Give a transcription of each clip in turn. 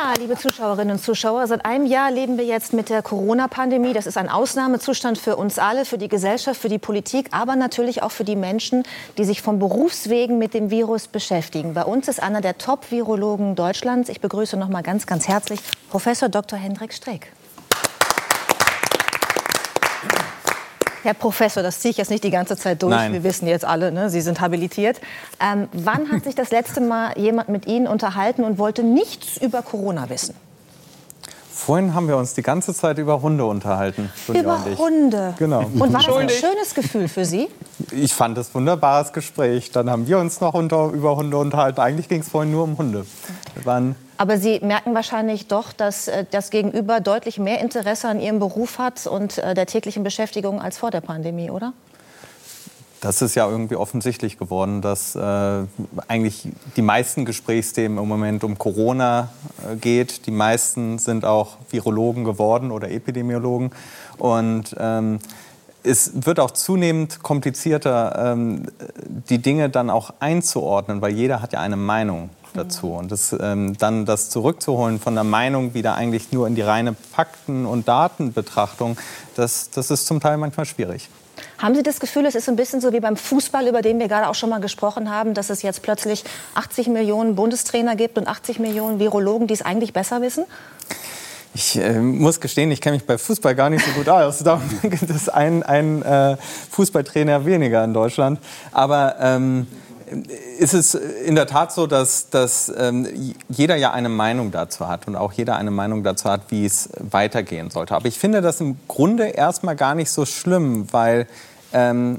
Ja, liebe Zuschauerinnen und Zuschauer, seit einem Jahr leben wir jetzt mit der Corona-Pandemie. Das ist ein Ausnahmezustand für uns alle, für die Gesellschaft, für die Politik, aber natürlich auch für die Menschen, die sich von Berufswegen mit dem Virus beschäftigen. Bei uns ist einer der Top-Virologen Deutschlands. Ich begrüße noch mal ganz, ganz herzlich Professor Dr. Hendrik Streeck. Herr Professor, das ziehe ich jetzt nicht die ganze Zeit durch. Nein. Wir wissen jetzt alle, ne? Sie sind habilitiert. Ähm, wann hat sich das letzte Mal jemand mit Ihnen unterhalten und wollte nichts über Corona wissen? Vorhin haben wir uns die ganze Zeit über Hunde unterhalten. Sonja Über und ich. Hunde. Genau. Und war das ein schönes Gefühl für Sie? Ich fand es ein wunderbares Gespräch. Dann haben wir uns noch unter, über Hunde unterhalten. Eigentlich ging es vorhin nur um Hunde. Waren Aber Sie merken wahrscheinlich doch, dass äh, das Gegenüber deutlich mehr Interesse an Ihrem Beruf hat und äh, der täglichen Beschäftigung als vor der Pandemie, oder? Das ist ja irgendwie offensichtlich geworden, dass äh, eigentlich die meisten Gesprächsthemen im Moment um Corona äh, geht. Die meisten sind auch Virologen geworden oder Epidemiologen. Und ähm, es wird auch zunehmend komplizierter, ähm, die Dinge dann auch einzuordnen, weil jeder hat ja eine Meinung dazu. Und das, ähm, dann das zurückzuholen von der Meinung wieder eigentlich nur in die reine Fakten- und Datenbetrachtung, das, das ist zum Teil manchmal schwierig. Haben Sie das Gefühl, es ist ein bisschen so wie beim Fußball, über den wir gerade auch schon mal gesprochen haben, dass es jetzt plötzlich 80 Millionen Bundestrainer gibt und 80 Millionen Virologen, die es eigentlich besser wissen? Ich äh, muss gestehen, ich kenne mich bei Fußball gar nicht so gut aus. Darum gibt es einen, einen äh, Fußballtrainer weniger in Deutschland. Aber ähm, ist es in der Tat so, dass, dass ähm, jeder ja eine Meinung dazu hat und auch jeder eine Meinung dazu hat, wie es weitergehen sollte. Aber ich finde das im Grunde erstmal gar nicht so schlimm, weil ähm,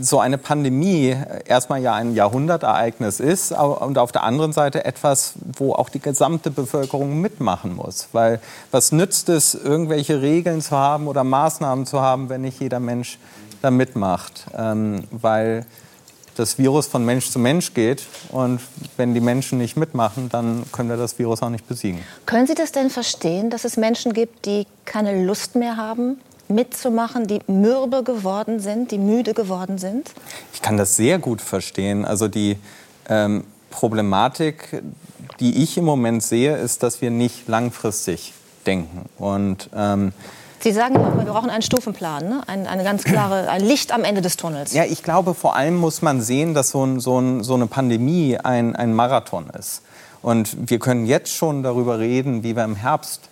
so eine Pandemie erstmal ja ein Jahrhundertereignis ist und auf der anderen Seite etwas, wo auch die gesamte Bevölkerung mitmachen muss. Weil was nützt es, irgendwelche Regeln zu haben oder Maßnahmen zu haben, wenn nicht jeder Mensch da mitmacht? Ähm, weil das Virus von Mensch zu Mensch geht und wenn die Menschen nicht mitmachen, dann können wir das Virus auch nicht besiegen. Können Sie das denn verstehen, dass es Menschen gibt, die keine Lust mehr haben, mitzumachen, die mürbe geworden sind, die müde geworden sind? Ich kann das sehr gut verstehen. Also die ähm, Problematik, die ich im Moment sehe, ist, dass wir nicht langfristig denken. Und ähm, Sie sagen wir brauchen einen Stufenplan, ne? ein, eine ganz klare, ein Licht am Ende des Tunnels. Ja, ich glaube, vor allem muss man sehen, dass so, ein, so, ein, so eine Pandemie ein, ein Marathon ist. Und wir können jetzt schon darüber reden, wie wir im Herbst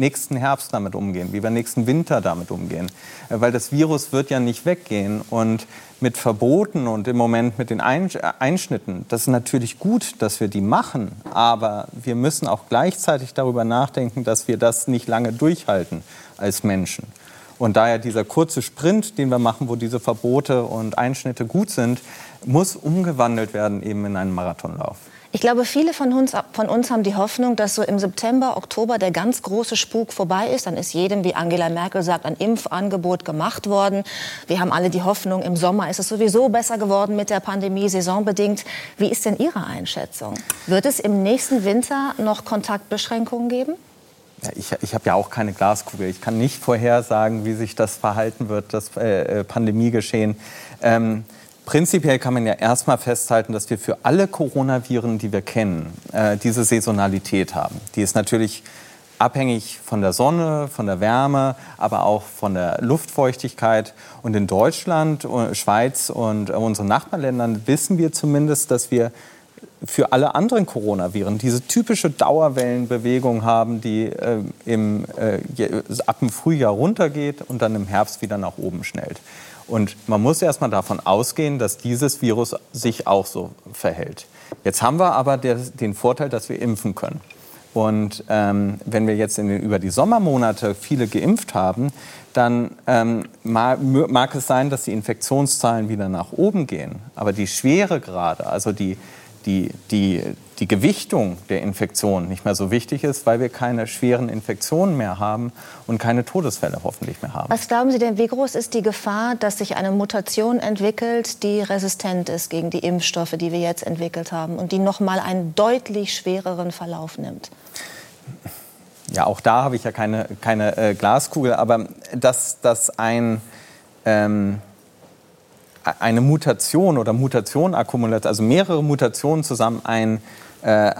nächsten Herbst damit umgehen, wie wir nächsten Winter damit umgehen. Äh, Weil das Virus wird ja nicht weggehen. Und mit Verboten und im Moment mit den äh, Einschnitten, das ist natürlich gut, dass wir die machen. Aber wir müssen auch gleichzeitig darüber nachdenken, dass wir das nicht lange durchhalten als Menschen. Und daher dieser kurze Sprint, den wir machen, wo diese Verbote und Einschnitte gut sind, muss umgewandelt werden eben in einen Marathonlauf. Ich glaube, viele von uns, von uns haben die Hoffnung, dass so im September, Oktober der ganz große Spuk vorbei ist. Dann ist jedem, wie Angela Merkel sagt, ein Impfangebot gemacht worden. Wir haben alle die Hoffnung, im Sommer ist es sowieso besser geworden mit der Pandemie, saisonbedingt. Wie ist denn Ihre Einschätzung? Wird es im nächsten Winter noch Kontaktbeschränkungen geben? Ja, ich ich habe ja auch keine Glaskugel. Ich kann nicht vorhersagen, wie sich das verhalten wird, das äh, äh, Pandemiegeschehen. Ähm, prinzipiell kann man ja erstmal festhalten, dass wir für alle Coronaviren, die wir kennen, äh, diese Saisonalität haben. Die ist natürlich abhängig von der Sonne, von der Wärme, aber auch von der Luftfeuchtigkeit. Und in Deutschland, äh, Schweiz und äh, unseren Nachbarländern wissen wir zumindest, dass wir für alle anderen Coronaviren diese typische Dauerwellenbewegung haben, die äh, im, äh, ab dem Frühjahr runtergeht und dann im Herbst wieder nach oben schnellt. Und man muss erstmal davon ausgehen, dass dieses Virus sich auch so verhält. Jetzt haben wir aber der, den Vorteil, dass wir impfen können. Und ähm, wenn wir jetzt in den, über die Sommermonate viele geimpft haben, dann ähm, mag es sein, dass die Infektionszahlen wieder nach oben gehen. Aber die Schweregrade, also die, die, die, die Gewichtung der Infektion nicht mehr so wichtig ist, weil wir keine schweren Infektionen mehr haben und keine Todesfälle hoffentlich mehr haben. Was glauben Sie denn, wie groß ist die Gefahr, dass sich eine Mutation entwickelt, die resistent ist gegen die Impfstoffe, die wir jetzt entwickelt haben und die noch mal einen deutlich schwereren Verlauf nimmt? Ja, auch da habe ich ja keine, keine äh, Glaskugel, aber dass, dass ein, ähm, eine Mutation oder Mutationakkumulation, also mehrere Mutationen zusammen ein, äh,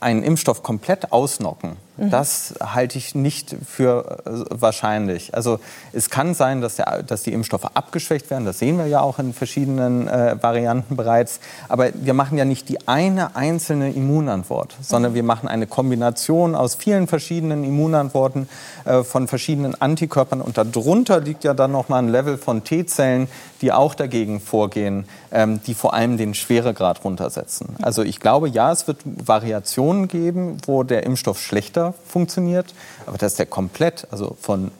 einen Impfstoff komplett ausnocken, Mhm. Das halte ich nicht für äh, wahrscheinlich. Also es kann sein, dass, der, dass die Impfstoffe abgeschwächt werden. Das sehen wir ja auch in verschiedenen äh, Varianten bereits. Aber wir machen ja nicht die eine einzelne Immunantwort, sondern wir machen eine Kombination aus vielen verschiedenen Immunantworten äh, von verschiedenen Antikörpern. Und darunter liegt ja dann noch mal ein Level von T-Zellen, die auch dagegen vorgehen, ähm, die vor allem den Schweregrad runtersetzen. Also ich glaube, ja, es wird Variationen geben, wo der Impfstoff schlechter funktioniert, aber dass der komplett, also von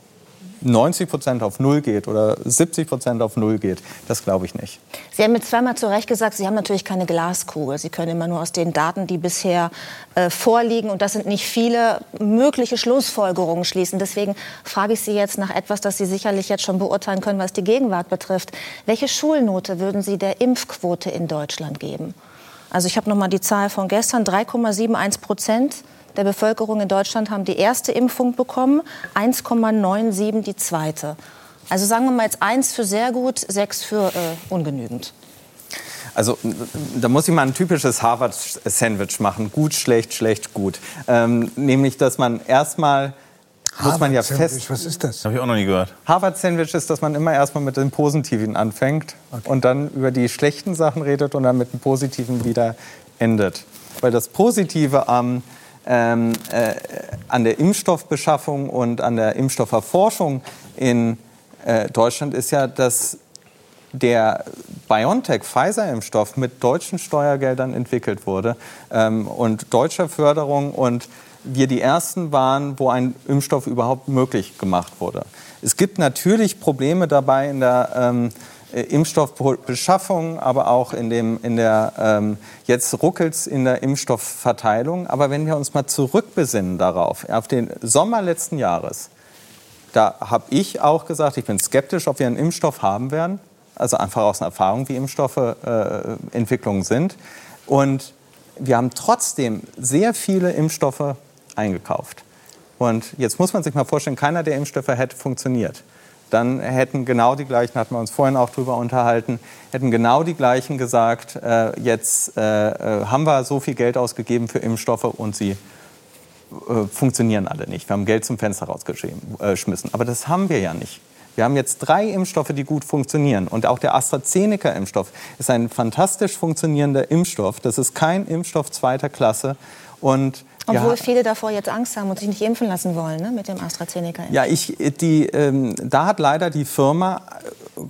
90 Prozent auf Null geht oder 70 Prozent auf Null geht, das glaube ich nicht. Sie haben jetzt zweimal zu Recht gesagt, Sie haben natürlich keine Glaskugel. Sie können immer nur aus den Daten, die bisher äh, vorliegen, und das sind nicht viele, mögliche Schlussfolgerungen schließen. Deswegen frage ich Sie jetzt nach etwas, das Sie sicherlich jetzt schon beurteilen können, was die Gegenwart betrifft. Welche Schulnote würden Sie der Impfquote in Deutschland geben? Also ich habe noch mal die Zahl von gestern, 3,71 Prozent der Bevölkerung in Deutschland haben die erste Impfung bekommen, 1,97 die zweite. Also sagen wir mal jetzt eins für sehr gut, sechs für äh, ungenügend. Also da muss ich mal ein typisches Harvard-Sandwich machen. Gut, schlecht, schlecht, gut. Ähm, nämlich, dass man erstmal muss man ja fest. Was ist das? Habe ich auch noch nie gehört. Harvard-Sandwich ist, dass man immer erstmal mit den Positiven anfängt okay. und dann über die schlechten Sachen redet und dann mit den Positiven wieder endet. Weil das Positive am ähm, äh, an der Impfstoffbeschaffung und an der Impfstofferforschung in äh, Deutschland ist ja, dass der BioNTech-Pfizer-Impfstoff mit deutschen Steuergeldern entwickelt wurde ähm, und deutscher Förderung und wir die ersten waren, wo ein Impfstoff überhaupt möglich gemacht wurde. Es gibt natürlich Probleme dabei in der ähm, äh, Impfstoffbeschaffung, aber auch in, dem, in der, ähm, jetzt ruckelt in der Impfstoffverteilung. Aber wenn wir uns mal zurückbesinnen darauf, auf den Sommer letzten Jahres, da habe ich auch gesagt, ich bin skeptisch, ob wir einen Impfstoff haben werden. Also einfach aus einer Erfahrung, wie Impfstoffentwicklungen äh, sind. Und wir haben trotzdem sehr viele Impfstoffe eingekauft. Und jetzt muss man sich mal vorstellen, keiner der Impfstoffe hätte funktioniert dann hätten genau die gleichen, hatten wir uns vorhin auch darüber unterhalten, hätten genau die gleichen gesagt, äh, jetzt äh, äh, haben wir so viel Geld ausgegeben für Impfstoffe und sie äh, funktionieren alle nicht. Wir haben Geld zum Fenster rausgeschmissen. Aber das haben wir ja nicht. Wir haben jetzt drei Impfstoffe, die gut funktionieren. Und auch der AstraZeneca-Impfstoff ist ein fantastisch funktionierender Impfstoff. Das ist kein Impfstoff zweiter Klasse. Und obwohl ja. viele davor jetzt Angst haben und sich nicht impfen lassen wollen ne, mit dem AstraZeneca. -Impf. Ja, ich, die, ähm, da hat leider die Firma äh,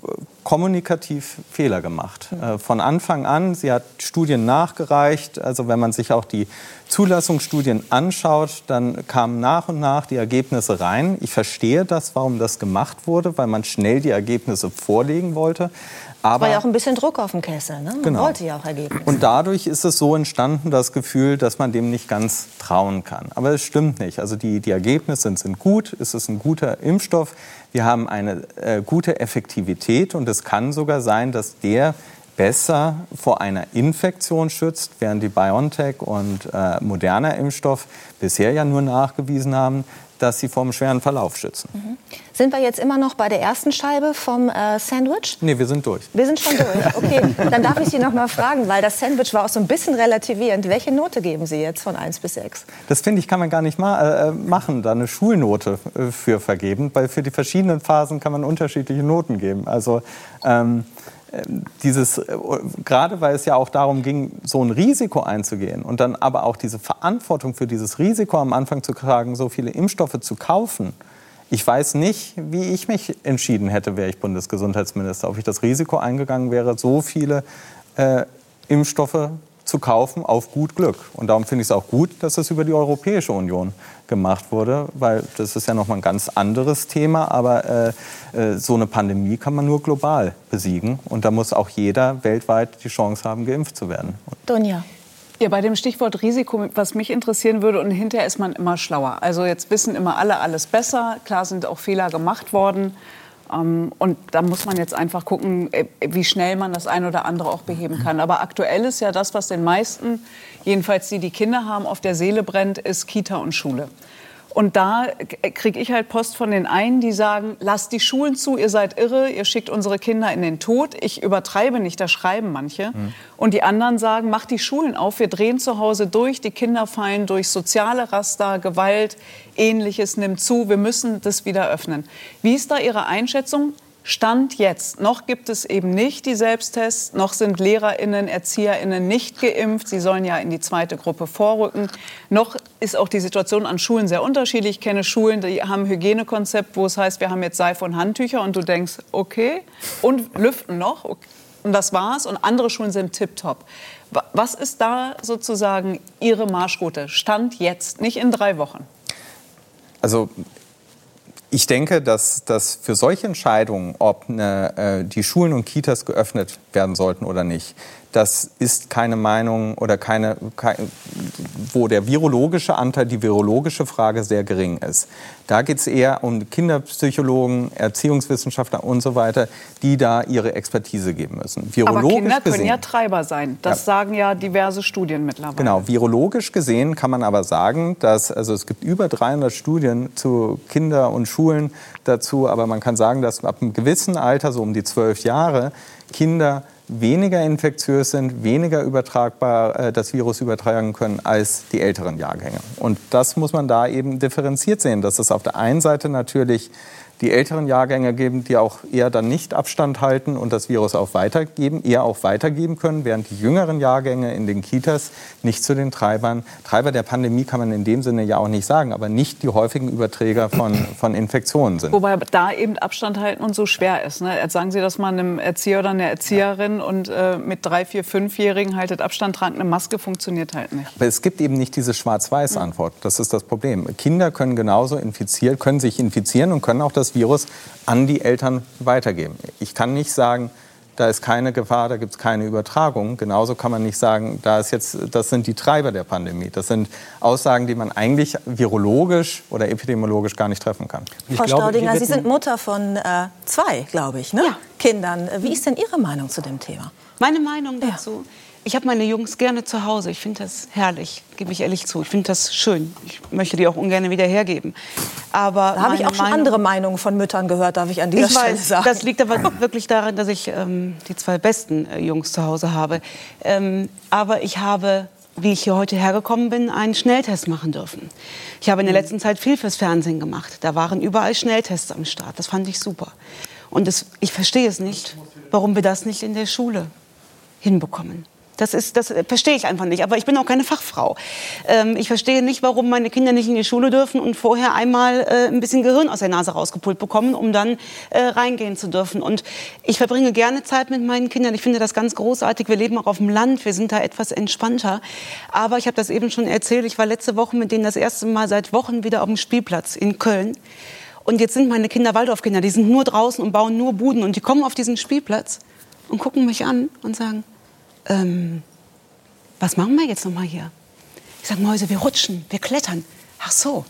kommunikativ Fehler gemacht. Mhm. von Anfang an, sie hat Studien nachgereicht. Also wenn man sich auch die Zulassungsstudien anschaut, dann kamen nach und nach die Ergebnisse rein. Ich verstehe das, warum das gemacht wurde, weil man schnell die Ergebnisse vorlegen wollte. Aber war ja auch ein bisschen Druck auf dem Kessel. Ne? Man genau. wollte ja auch Ergebnisse. Und dadurch ist es so entstanden, das Gefühl, dass man dem nicht ganz trauen kann. Aber es stimmt nicht. Also die, die Ergebnisse sind, sind gut. Es ist ein guter Impfstoff. Wir haben eine äh, gute Effektivität. Und es kann sogar sein, dass der besser vor einer Infektion schützt, während die BioNTech und äh, moderner Impfstoff bisher ja nur nachgewiesen haben, dass sie vor einem schweren Verlauf schützen. Mhm. Sind wir jetzt immer noch bei der ersten Scheibe vom äh, Sandwich? Nee, wir sind durch. Wir sind schon durch. Okay, dann darf ich Sie noch mal fragen, weil das Sandwich war auch so ein bisschen relativierend. Welche Note geben Sie jetzt von 1 bis 6? Das finde ich, kann man gar nicht ma äh, machen, da eine Schulnote äh, für vergeben, weil für die verschiedenen Phasen kann man unterschiedliche Noten geben. Also ähm, ähm, dieses, äh, gerade weil es ja auch darum ging, so ein Risiko einzugehen und dann aber auch diese Verantwortung für dieses Risiko am Anfang zu tragen, so viele Impfstoffe zu kaufen. Ich weiß nicht, wie ich mich entschieden hätte, wäre ich Bundesgesundheitsminister, ob ich das Risiko eingegangen wäre, so viele äh, Impfstoffe zu kaufen auf gut Glück. Und darum finde ich es auch gut, dass es über die Europäische Union gemacht wurde, weil das ist ja noch mal ein ganz anderes Thema. Aber äh, äh, so eine Pandemie kann man nur global besiegen. Und da muss auch jeder weltweit die Chance haben, geimpft zu werden. Donja. Ja, bei dem Stichwort Risiko, was mich interessieren würde, und hinterher ist man immer schlauer. Also jetzt wissen immer alle alles besser. Klar sind auch Fehler gemacht worden. Ähm, und da muss man jetzt einfach gucken, äh, wie schnell man das eine oder andere auch beheben kann. Aber aktuell ist ja das, was den meisten, jedenfalls die, die Kinder haben, auf der Seele brennt, ist Kita und Schule. Und da kriege ich halt Post von den einen, die sagen, lasst die Schulen zu, ihr seid irre, ihr schickt unsere Kinder in den Tod. Ich übertreibe nicht, da schreiben manche. Mhm. Und die anderen sagen, macht die Schulen auf, wir drehen zu Hause durch, die Kinder fallen durch soziale Raster, Gewalt, ähnliches nimmt zu, wir müssen das wieder öffnen. Wie ist da Ihre Einschätzung? Stand jetzt. Noch gibt es eben nicht die Selbsttests, noch sind Lehrerinnen, Erzieherinnen nicht geimpft. Sie sollen ja in die zweite Gruppe vorrücken. Noch ist auch die Situation an Schulen sehr unterschiedlich. Ich kenne Schulen, die haben Hygienekonzept, wo es heißt, wir haben jetzt Seife und Handtücher und du denkst, okay, und lüften noch. Okay. Und das war's. Und andere Schulen sind tiptop. Was ist da sozusagen Ihre Marschroute? Stand jetzt, nicht in drei Wochen. Also ich denke, dass, dass für solche Entscheidungen, ob eine, äh, die Schulen und Kitas geöffnet werden sollten oder nicht, das ist keine Meinung oder keine, keine, wo der virologische Anteil, die virologische Frage sehr gering ist. Da geht es eher um Kinderpsychologen, Erziehungswissenschaftler und so weiter, die da ihre Expertise geben müssen. Virologisch Aber Kinder gesehen, können ja Treiber sein. Das ja. sagen ja diverse Studien mittlerweile. Genau, virologisch gesehen kann man aber sagen, dass also es gibt über 300 Studien zu Kinder und Schulen dazu, aber man kann sagen, dass ab einem gewissen Alter, so um die zwölf Jahre, Kinder weniger infektiös sind, weniger übertragbar äh, das Virus übertragen können als die älteren Jahrgänge. Und das muss man da eben differenziert sehen, dass es auf der einen Seite natürlich die älteren Jahrgänge geben, die auch eher dann nicht Abstand halten und das Virus auch weitergeben, eher auch weitergeben können, während die jüngeren Jahrgänge in den Kitas nicht zu den Treibern, Treiber der Pandemie kann man in dem Sinne ja auch nicht sagen, aber nicht die häufigen Überträger von, von Infektionen sind. Wobei da eben Abstand halten und so schwer ist. Ne? Jetzt sagen Sie das mal einem Erzieher oder einer Erzieherin ja. und äh, mit drei, vier, fünfjährigen haltet Abstand, tragt eine Maske, funktioniert halt nicht. Aber es gibt eben nicht diese Schwarz-Weiß-Antwort. Das ist das Problem. Kinder können genauso infiziert, können sich infizieren und können auch das Virus an die Eltern weitergeben. Ich kann nicht sagen, da ist keine Gefahr, da gibt es keine Übertragung. Genauso kann man nicht sagen, da ist jetzt, das sind die Treiber der Pandemie. Das sind Aussagen, die man eigentlich virologisch oder epidemiologisch gar nicht treffen kann. Frau glaube, Staudinger, Sie sind Mutter von äh, zwei, glaube ich, ne? ja. Kindern. Wie ist denn Ihre Meinung zu dem Thema? Meine Meinung dazu? Ja. Ich habe meine Jungs gerne zu Hause. Ich finde das herrlich, gebe ich ehrlich zu. Ich finde das schön. Ich möchte die auch ungern wieder hergeben. Aber da habe ich auch schon Meinung, andere Meinungen von Müttern gehört, darf ich an dieser ich Stelle weiß, sagen. Das liegt aber wirklich daran, dass ich ähm, die zwei besten äh, Jungs zu Hause habe. Ähm, aber ich habe wie ich hier heute hergekommen bin, einen Schnelltest machen dürfen. Ich habe in der mhm. letzten Zeit viel fürs Fernsehen gemacht. Da waren überall Schnelltests am Start. Das fand ich super. Und das, ich verstehe es nicht, warum wir das nicht in der Schule hinbekommen. Das, ist, das verstehe ich einfach nicht. Aber ich bin auch keine Fachfrau. Ähm, ich verstehe nicht, warum meine Kinder nicht in die Schule dürfen und vorher einmal äh, ein bisschen Gehirn aus der Nase rausgepult bekommen, um dann äh, reingehen zu dürfen. Und ich verbringe gerne Zeit mit meinen Kindern. Ich finde das ganz großartig. Wir leben auch auf dem Land. Wir sind da etwas entspannter. Aber ich habe das eben schon erzählt. Ich war letzte Woche mit denen das erste Mal seit Wochen wieder auf dem Spielplatz in Köln. Und jetzt sind meine Kinder Waldorfkinder. Die sind nur draußen und bauen nur Buden. Und die kommen auf diesen Spielplatz und gucken mich an und sagen, ähm, was machen wir jetzt noch mal hier? Ich sage, Mäuse, wir rutschen, wir klettern. Ach so,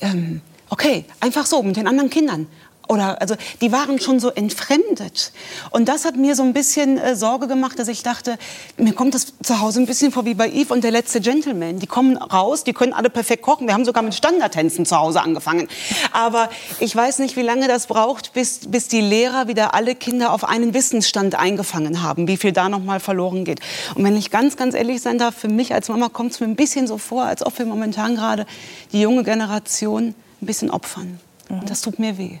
ähm, okay, einfach so mit den anderen Kindern oder also die waren schon so entfremdet. Und das hat mir so ein bisschen äh, Sorge gemacht, dass ich dachte, mir kommt das zu Hause ein bisschen vor wie bei Eve und der letzte Gentleman. Die kommen raus, die können alle perfekt kochen. Wir haben sogar mit Standardtänzen zu Hause angefangen. Aber ich weiß nicht, wie lange das braucht, bis, bis die Lehrer wieder alle Kinder auf einen Wissensstand eingefangen haben, wie viel da noch mal verloren geht. Und wenn ich ganz, ganz ehrlich sein darf, für mich als Mama kommt es mir ein bisschen so vor, als ob wir momentan gerade die junge Generation ein bisschen opfern. Und das tut mir weh.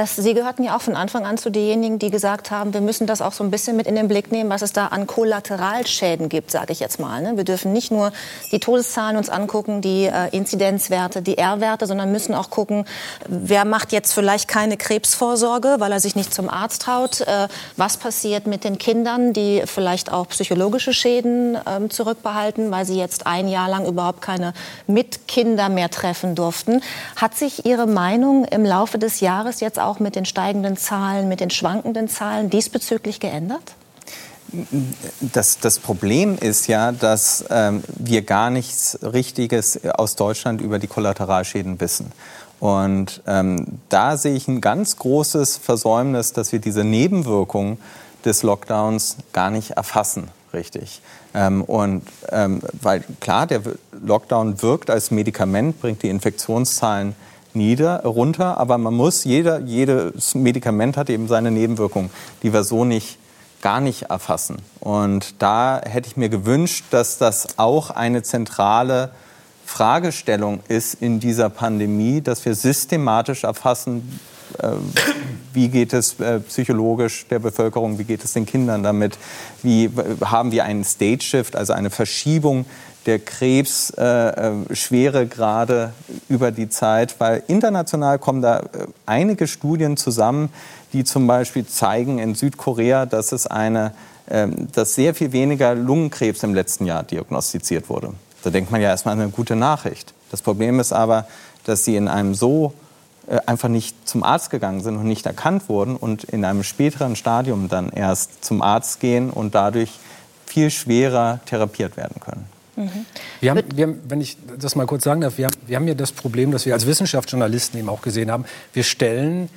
Das, Sie gehörten ja auch von Anfang an zu denjenigen, die gesagt haben, wir müssen das auch so ein bisschen mit in den Blick nehmen, was es da an Kollateralschäden gibt, sage ich jetzt mal. Ne? Wir dürfen nicht nur die Todeszahlen uns angucken, die äh, Inzidenzwerte, die R-Werte, sondern müssen auch gucken, wer macht jetzt vielleicht keine Krebsvorsorge, weil er sich nicht zum Arzt traut. Äh, was passiert mit den Kindern, die vielleicht auch psychologische Schäden äh, zurückbehalten, weil sie jetzt ein Jahr lang überhaupt keine Mitkinder mehr treffen durften. Hat sich Ihre Meinung im Laufe des Jahres jetzt auch mit den steigenden Zahlen, mit den schwankenden Zahlen diesbezüglich geändert? Das, das, Problem ist ja, dass ähm, wir gar nichts Richtiges aus Deutschland über die Kollateralschäden wissen. Und ähm, da sehe ich ein ganz großes Versäumnis, dass wir diese Nebenwirkungen des Lockdowns gar nicht erfassen richtig. Ähm, und ähm, weil klar, der Lockdown wirkt als Medikament, bringt die Infektionszahlen nieder, runter, aber man muss, jeder, jedes Medikament hat eben seine Nebenwirkungen, die wir so nicht gar nicht erfassen. Und da hätte ich mir gewünscht, dass das auch eine zentrale Fragestellung ist in dieser Pandemie, dass wir systematisch erfassen, äh, wie geht es äh, psychologisch der Bevölkerung, wie geht es den Kindern damit, wie haben wir einen Stage Shift, also eine Verschiebung der Krebsschweregrade äh, über die Zeit, weil international kommen da einige Studien zusammen, die zum Beispiel zeigen in Südkorea, dass es eine, ähm, dass sehr viel weniger Lungenkrebs im letzten Jahr diagnostiziert wurde. Da denkt man ja erstmal eine gute Nachricht. Das Problem ist aber, dass sie in einem so äh, einfach nicht zum Arzt gegangen sind und nicht erkannt wurden und in einem späteren Stadium dann erst zum Arzt gehen und dadurch viel schwerer therapiert werden können. Mhm. Wir haben, wir haben, wenn ich das mal kurz sagen darf, wir haben, wir haben ja das Problem, dass wir als Wissenschaftsjournalisten eben auch gesehen haben, wir stellen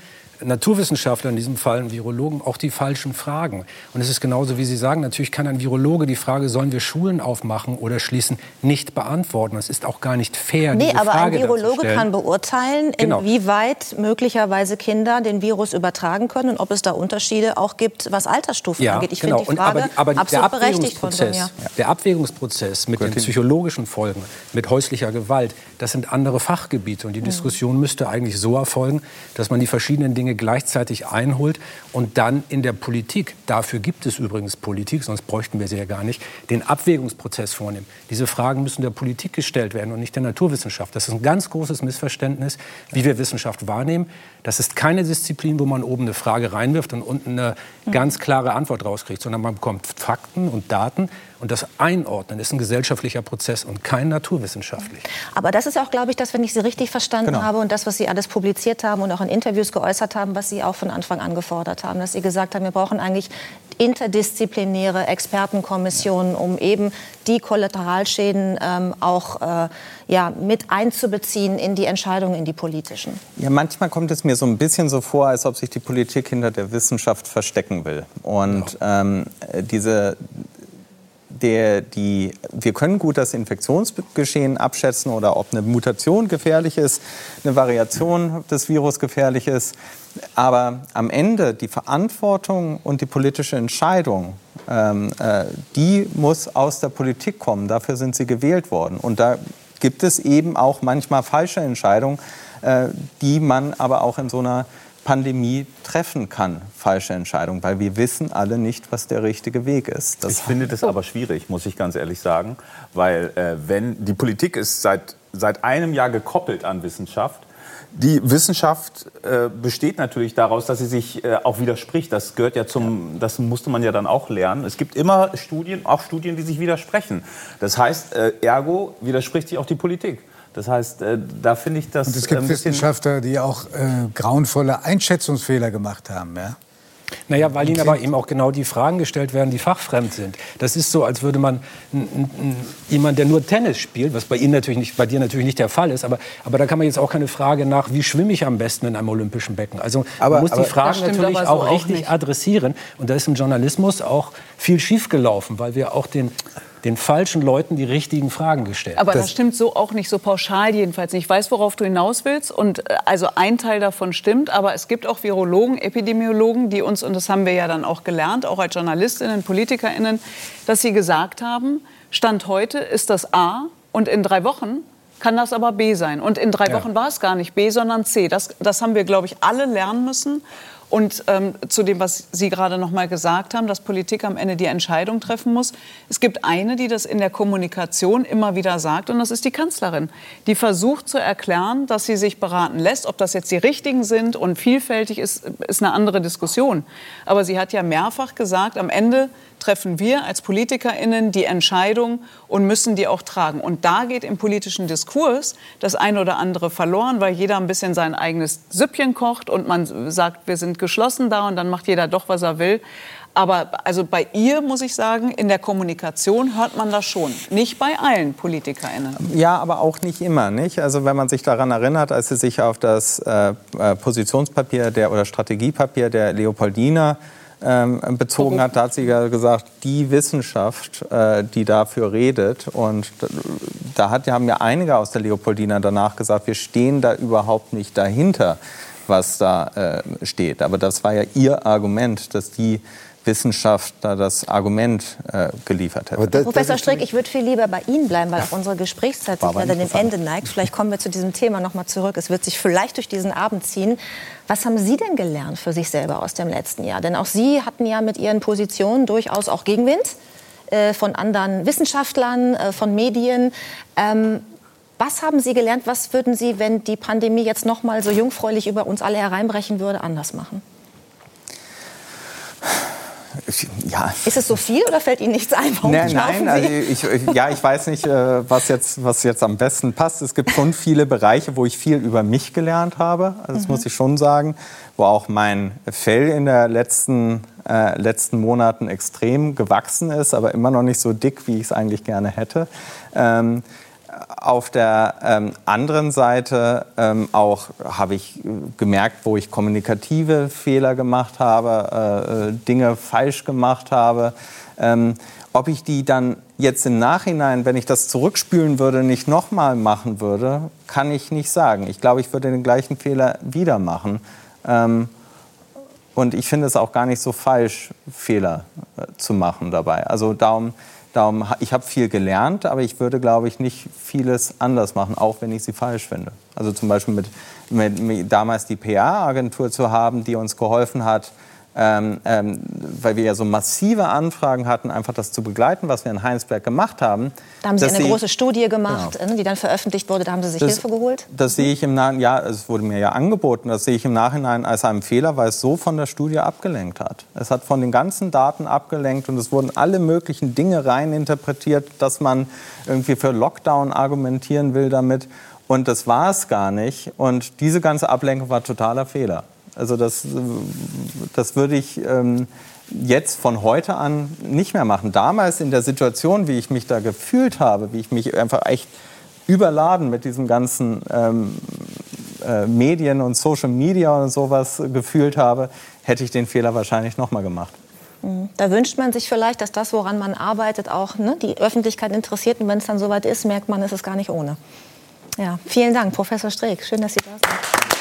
Naturwissenschaftler, in diesem Fall Virologen, auch die falschen Fragen. Und es ist genauso, wie Sie sagen, natürlich kann ein Virologe die Frage, sollen wir Schulen aufmachen oder schließen, nicht beantworten. Das ist auch gar nicht fair, nee, aber Frage ein Virologe kann beurteilen, genau. inwieweit möglicherweise Kinder den Virus übertragen können und ob es da Unterschiede auch gibt, was Altersstufen ja, angeht. Ich genau. finde die Frage aber, aber absolut der berechtigt von ja. Der Abwägungsprozess mit den psychologischen Folgen, mit häuslicher Gewalt, das sind andere Fachgebiete. Und die mhm. Diskussion müsste eigentlich so erfolgen, dass man die verschiedenen Dinge Dinge gleichzeitig einholt und dann in der Politik, dafür gibt es übrigens Politik, sonst bräuchten wir sie ja gar nicht, den Abwägungsprozess vornimmt. Diese Fragen müssen der Politik gestellt werden und nicht der Naturwissenschaft. Das ist ein ganz großes Missverständnis, wie wir Wissenschaft wahrnehmen. Das ist keine Disziplin, wo man oben eine Frage reinwirft und unten eine ganz klare Antwort rauskriegt, sondern man bekommt Fakten und Daten und das Einordnen ist ein gesellschaftlicher Prozess und kein naturwissenschaftlicher. Aber das ist auch, glaube ich, das, wenn ich Sie richtig verstanden genau. habe und das, was Sie alles publiziert haben und auch in Interviews geäußert haben, was Sie auch von Anfang an gefordert haben, dass Sie gesagt haben, wir brauchen eigentlich interdisziplinäre Expertenkommissionen, um eben die Kollateralschäden ähm, auch äh, ja, mit einzubeziehen in die Entscheidungen, in die politischen. Ja, manchmal kommt es mir so ein bisschen so vor, als ob sich die Politik hinter der Wissenschaft verstecken will. Und ja. ähm, diese der, die, wir können gut das Infektionsgeschehen abschätzen oder ob eine Mutation gefährlich ist, eine Variation des Virus gefährlich ist. Aber am Ende die Verantwortung und die politische Entscheidung, ähm, äh, die muss aus der Politik kommen. Dafür sind sie gewählt worden. Und da gibt es eben auch manchmal falsche Entscheidungen, äh, die man aber auch in so einer Pandemie treffen kann, falsche Entscheidungen, weil wir wissen alle nicht, was der richtige Weg ist. Das ich finde das aber schwierig, muss ich ganz ehrlich sagen, weil äh, wenn die Politik ist seit, seit einem Jahr gekoppelt an Wissenschaft, die Wissenschaft äh, besteht natürlich daraus, dass sie sich äh, auch widerspricht. Das gehört ja zum, das musste man ja dann auch lernen. Es gibt immer Studien, auch Studien, die sich widersprechen. Das heißt, äh, ergo widerspricht sich auch die Politik. Das heißt, äh, da finde ich das. Und es gibt Wissenschaftler, die auch äh, grauenvolle Einschätzungsfehler gemacht haben. Ja? Naja, weil ihnen aber eben auch genau die Fragen gestellt werden, die fachfremd sind. Das ist so, als würde man jemand, der nur Tennis spielt, was bei Ihnen natürlich nicht, bei dir natürlich nicht der Fall ist, aber, aber da kann man jetzt auch keine Frage nach, wie schwimme ich am besten in einem olympischen Becken. Also aber, man muss aber, die Fragen natürlich so auch richtig auch adressieren. Und da ist im Journalismus auch viel schiefgelaufen, weil wir auch den den falschen Leuten die richtigen Fragen gestellt. Aber das, das, stimmt so auch nicht, so pauschal jedenfalls nicht. Ich weiß, worauf du hinaus willst. Und äh, also ein Teil davon stimmt, aber es gibt auch Virologen, Epidemiologen, die uns, und das haben wir ja dann auch gelernt, auch als JournalistInnen, PolitikerInnen, dass sie gesagt haben, Stand heute ist das A und in drei Wochen kann das aber B sein. Und in drei ja. Wochen war es gar nicht B, sondern C. Das, das haben wir, glaube ich, alle lernen müssen. Und ähm, zu dem, was Sie gerade noch mal gesagt haben, dass Politik am Ende die Entscheidung treffen muss. Es gibt eine, die das in der Kommunikation immer wieder sagt, und das ist die Kanzlerin. Die versucht zu erklären, dass sie sich beraten lässt. Ob das jetzt die richtigen sind und vielfältig ist, ist eine andere Diskussion. Aber sie hat ja mehrfach gesagt, am Ende treffen wir als PolitikerInnen die Entscheidung und müssen die auch tragen. Und da geht im politischen Diskurs das eine oder andere verloren, weil jeder ein bisschen sein eigenes Süppchen kocht und man sagt, wir sind geschlossen da und dann macht jeder doch, was er will. Aber also bei ihr muss ich sagen, in der Kommunikation hört man das schon. Nicht bei allen PolitikerInnen. Ja, aber auch nicht immer. Nicht? Also wenn man sich daran erinnert, als sie sich auf das äh, äh Positionspapier der, oder Strategiepapier der Leopoldina ähm, bezogen hat, da hat sie ja gesagt, die Wissenschaft, äh, die dafür redet und da hat, haben ja einige aus der Leopoldina danach gesagt, wir stehen da überhaupt nicht dahinter, was da äh, steht. Aber das war ja ihr Argument, dass die Wissenschaft da das Argument äh, geliefert hätte. Das, Professor Strick, ich würde viel lieber bei Ihnen bleiben, weil auch unsere Gesprächszeit sich leider dem Ende neigt. Vielleicht kommen wir zu diesem Thema noch mal zurück. Es wird sich vielleicht durch diesen Abend ziehen. Was haben Sie denn gelernt für sich selber aus dem letzten Jahr? Denn auch Sie hatten ja mit Ihren Positionen durchaus auch Gegenwind äh, von anderen Wissenschaftlern, äh, von Medien. Ähm, was haben Sie gelernt? Was würden Sie, wenn die Pandemie jetzt noch mal so jungfräulich über uns alle hereinbrechen würde, anders machen? Ja. Ist es so viel oder fällt Ihnen nichts ein? Warum nein, nein also ich, ja, ich weiß nicht, äh, was jetzt, was jetzt am besten passt. Es gibt schon viele Bereiche, wo ich viel über mich gelernt habe. Also das mhm. muss ich schon sagen, wo auch mein Fell in den letzten, äh, letzten Monaten extrem gewachsen ist, aber immer noch nicht so dick, wie ich es eigentlich gerne hätte. Ähm, auf der ähm, anderen Seite ähm, auch habe ich gemerkt, wo ich kommunikative Fehler gemacht habe, äh, äh, Dinge falsch gemacht habe. Ähm, ob ich die dann jetzt im Nachhinein, wenn ich das zurückspülen würde, nicht nochmal machen würde, kann ich nicht sagen. Ich glaube, ich würde den gleichen Fehler wieder machen. Ähm, und ich finde es auch gar nicht so falsch, Fehler äh, zu machen dabei. Also darum Darum, ich habe viel gelernt, aber ich würde, glaube ich, nicht vieles anders machen, auch wenn ich sie falsch finde. Also zum Beispiel mit, mit, mit damals die PA-Agentur zu haben, die uns geholfen hat, ähm, ähm, weil wir ja so massive Anfragen hatten, einfach das zu begleiten, was wir in Heinsberg gemacht haben. Da haben Sie eine Sie, große Studie gemacht, genau. die dann veröffentlicht wurde. Da haben Sie sich das, Hilfe geholt? Das sehe ich im Nachhinein, ja, es wurde mir ja angeboten, das sehe ich im Nachhinein als einen Fehler, weil es so von der Studie abgelenkt hat. Es hat von den ganzen Daten abgelenkt und es wurden alle möglichen Dinge reininterpretiert, dass man irgendwie für Lockdown argumentieren will damit. Und das war es gar nicht. Und diese ganze Ablenkung war totaler Fehler. Also das, das würde ich ähm, jetzt von heute an nicht mehr machen. Damals in der Situation, wie ich mich da gefühlt habe, wie ich mich einfach echt überladen mit diesen ganzen ähm, äh, Medien und Social Media und sowas gefühlt habe, hätte ich den Fehler wahrscheinlich noch mal gemacht. Mhm. Da wünscht man sich vielleicht, dass das, woran man arbeitet, auch ne, die Öffentlichkeit interessiert. Und wenn es dann soweit ist, merkt man, ist es gar nicht ohne. Ja, vielen Dank, Professor Streeck. Schön, dass Sie da sind.